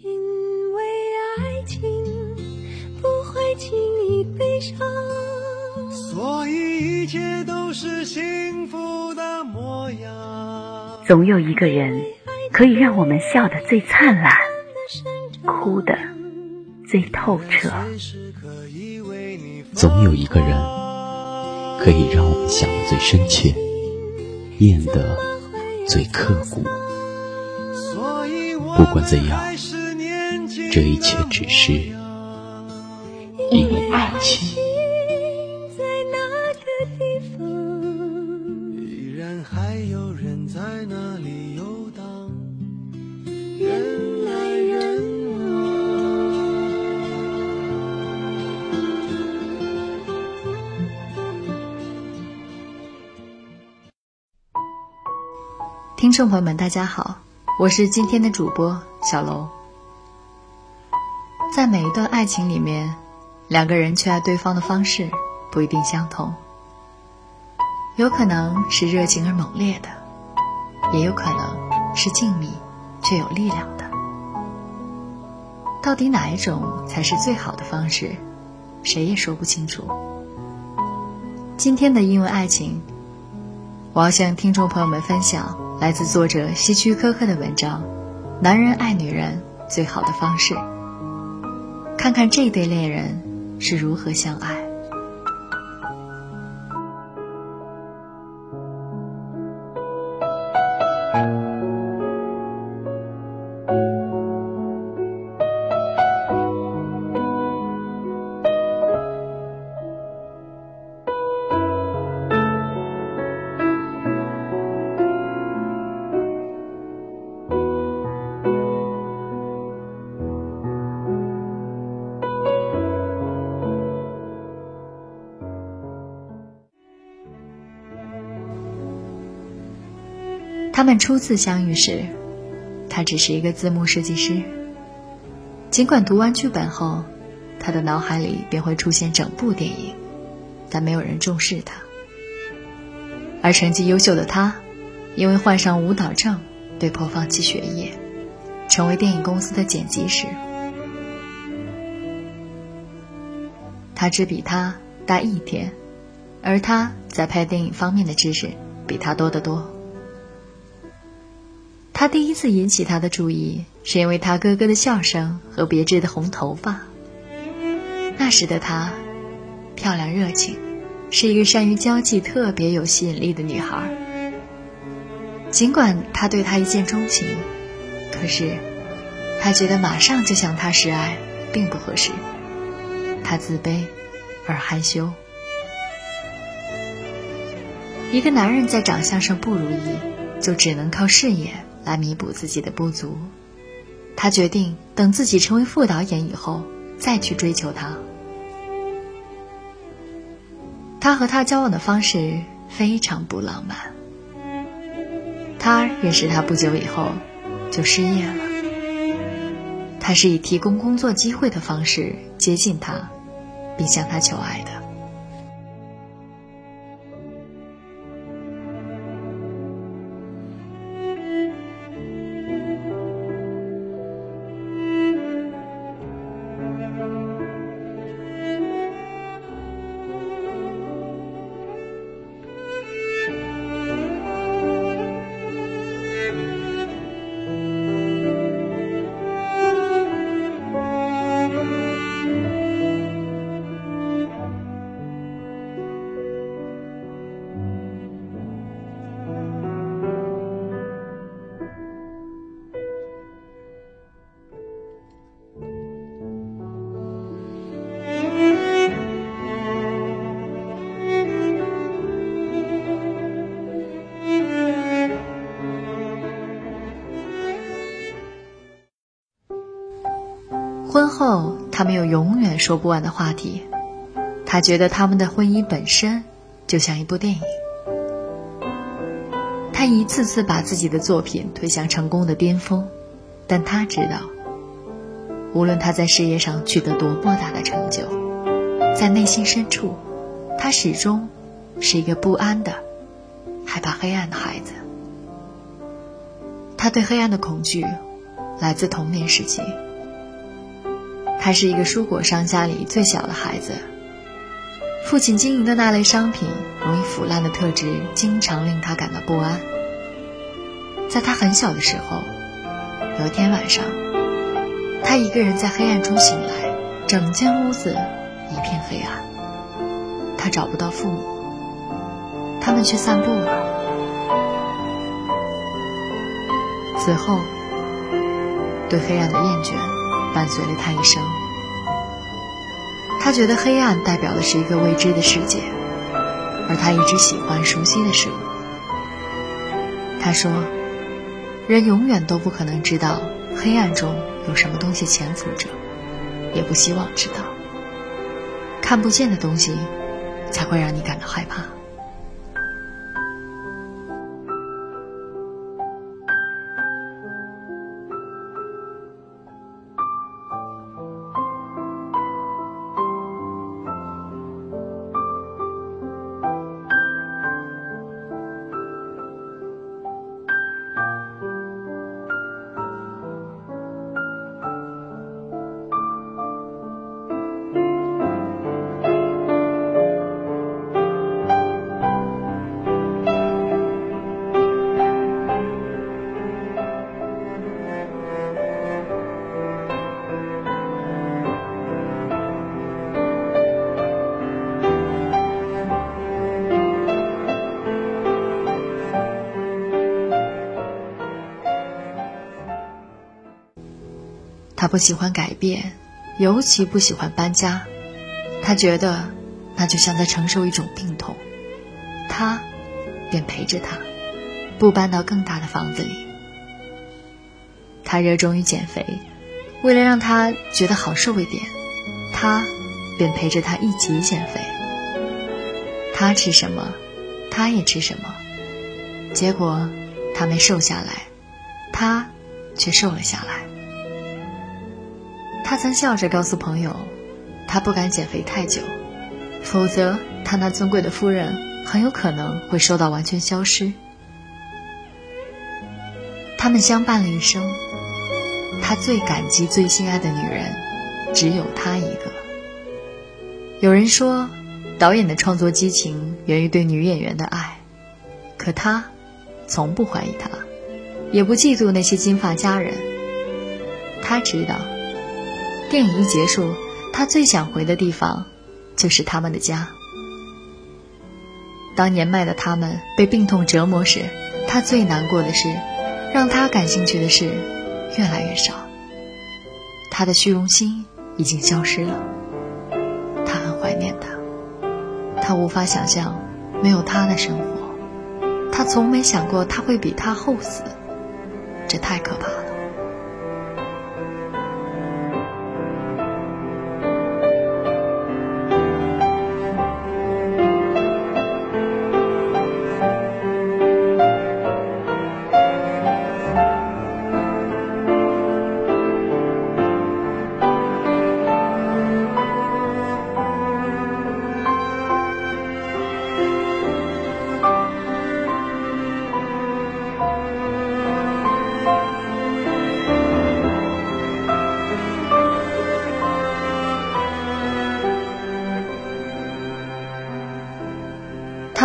因为爱情不会轻易悲伤，所以一切都是幸福的模样。总有一个人可以让我们笑得最灿烂，哭得最透彻。总有一个人可以让我们想得最深切，念得最刻骨。不管怎样，这一切只是因为爱情。听众朋友们，大家好，我是今天的主播小楼。在每一段爱情里面，两个人去爱对方的方式不一定相同，有可能是热情而猛烈的，也有可能是静谧却有力量的。到底哪一种才是最好的方式，谁也说不清楚。今天的因为爱情，我要向听众朋友们分享来自作者希区柯克的文章《男人爱女人最好的方式》，看看这对恋人是如何相爱。他们初次相遇时，他只是一个字幕设计师。尽管读完剧本后，他的脑海里便会出现整部电影，但没有人重视他。而成绩优秀的他，因为患上舞蹈症，被迫放弃学业，成为电影公司的剪辑师。他只比他大一天，而他在拍电影方面的知识比他多得多。他第一次引起他的注意，是因为他哥哥的笑声和别致的红头发。那时的她，漂亮热情，是一个善于交际、特别有吸引力的女孩。尽管他对她一见钟情，可是他觉得马上就向她示爱并不合适。他自卑而害羞。一个男人在长相上不如意，就只能靠事业。来弥补自己的不足，他决定等自己成为副导演以后再去追求她。他和她交往的方式非常不浪漫。他认识她不久以后就失业了。他是以提供工作机会的方式接近她，并向她求爱的。婚后，他们有永远说不完的话题。他觉得他们的婚姻本身就像一部电影。他一次次把自己的作品推向成功的巅峰，但他知道，无论他在事业上取得多么大的成就，在内心深处，他始终是一个不安的、害怕黑暗的孩子。他对黑暗的恐惧，来自童年时期。他是一个蔬果商家里最小的孩子，父亲经营的那类商品容易腐烂的特质，经常令他感到不安。在他很小的时候，有一天晚上，他一个人在黑暗中醒来，整间屋子一片黑暗，他找不到父母，他们去散步了。此后，对黑暗的厌倦伴随了他一生。他觉得黑暗代表的是一个未知的世界，而他一直喜欢熟悉的事物。他说：“人永远都不可能知道黑暗中有什么东西潜伏着，也不希望知道。看不见的东西，才会让你感到害怕。”不喜欢改变，尤其不喜欢搬家。他觉得，那就像在承受一种病痛。他便陪着他，不搬到更大的房子里。他热衷于减肥，为了让他觉得好受一点，他便陪着他一起减肥。他吃什么，他也吃什么。结果，他没瘦下来，他却瘦了下来。他曾笑着告诉朋友，他不敢减肥太久，否则他那尊贵的夫人很有可能会瘦到完全消失。他们相伴了一生，他最感激、最心爱的女人，只有他一个。有人说，导演的创作激情源于对女演员的爱，可他从不怀疑她，也不嫉妒那些金发佳人。他知道。电影一结束，他最想回的地方，就是他们的家。当年迈的他们被病痛折磨时，他最难过的是，让他感兴趣的事越来越少。他的虚荣心已经消失了，他很怀念他，他无法想象没有他的生活，他从没想过他会比他后死，这太可怕了。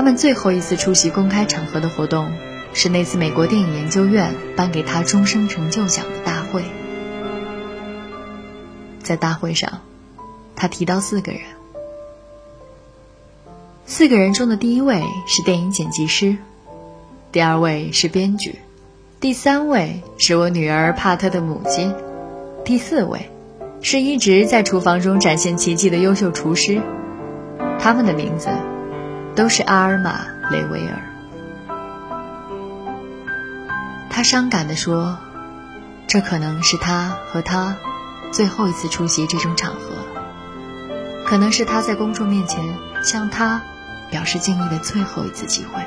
们最后一次出席公开场合的活动，是那次美国电影研究院颁给他终生成就奖的大会。在大会上，他提到四个人，四个人中的第一位是电影剪辑师，第二位是编剧，第三位是我女儿帕特的母亲，第四位是一直在厨房中展现奇迹的优秀厨师。他们的名字。都是阿尔玛·雷维尔。他伤感地说：“这可能是他和他最后一次出席这种场合，可能是他在公众面前向他表示敬意的最后一次机会。”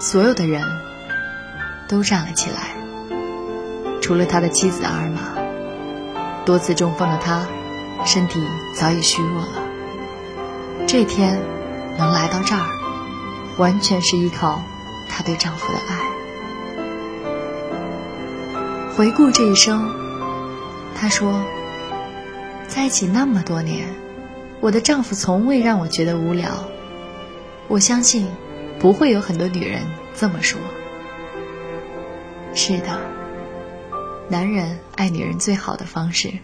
所有的人都站了起来，除了他的妻子阿尔玛。多次中风的他，身体早已虚弱了。这天能来到这儿，完全是依靠她对丈夫的爱。回顾这一生，他说：“在一起那么多年，我的丈夫从未让我觉得无聊。我相信，不会有很多女人这么说。”是的，男人爱女人最好的方式，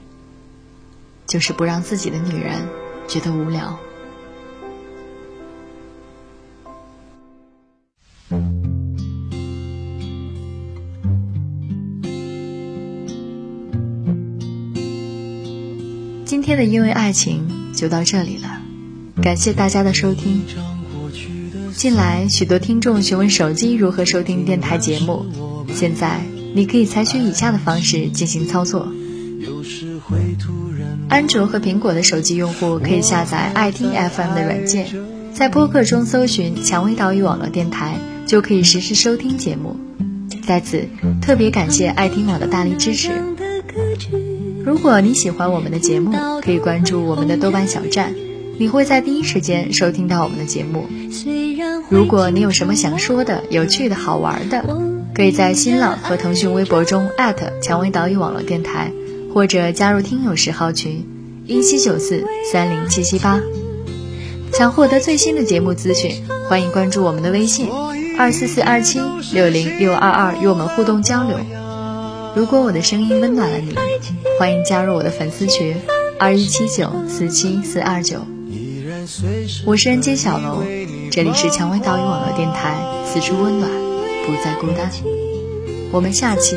就是不让自己的女人觉得无聊。的因为爱情就到这里了，感谢大家的收听。近来许多听众询问手机如何收听电台节目，现在你可以采取以下的方式进行操作。安卓和苹果的手机用户可以下载爱听 FM 的软件，在播客中搜寻“蔷薇岛屿网络电台”，就可以实时收听节目。在此特别感谢爱听网的大力支持。如果你喜欢我们的节目，可以关注我们的豆瓣小站，你会在第一时间收听到我们的节目。如果你有什么想说的、有趣的好玩的，可以在新浪和腾讯微博中艾特蔷薇岛屿网络电台，或者加入听友十号群一七九四三零七七八。想获得最新的节目资讯，欢迎关注我们的微信二四四二七六零六二二，与我们互动交流。如果我的声音温暖了你，欢迎加入我的粉丝群二一七九四七四二九。我是人间小楼，这里是蔷薇岛屿网络电台，此处温暖，不再孤单。我们下期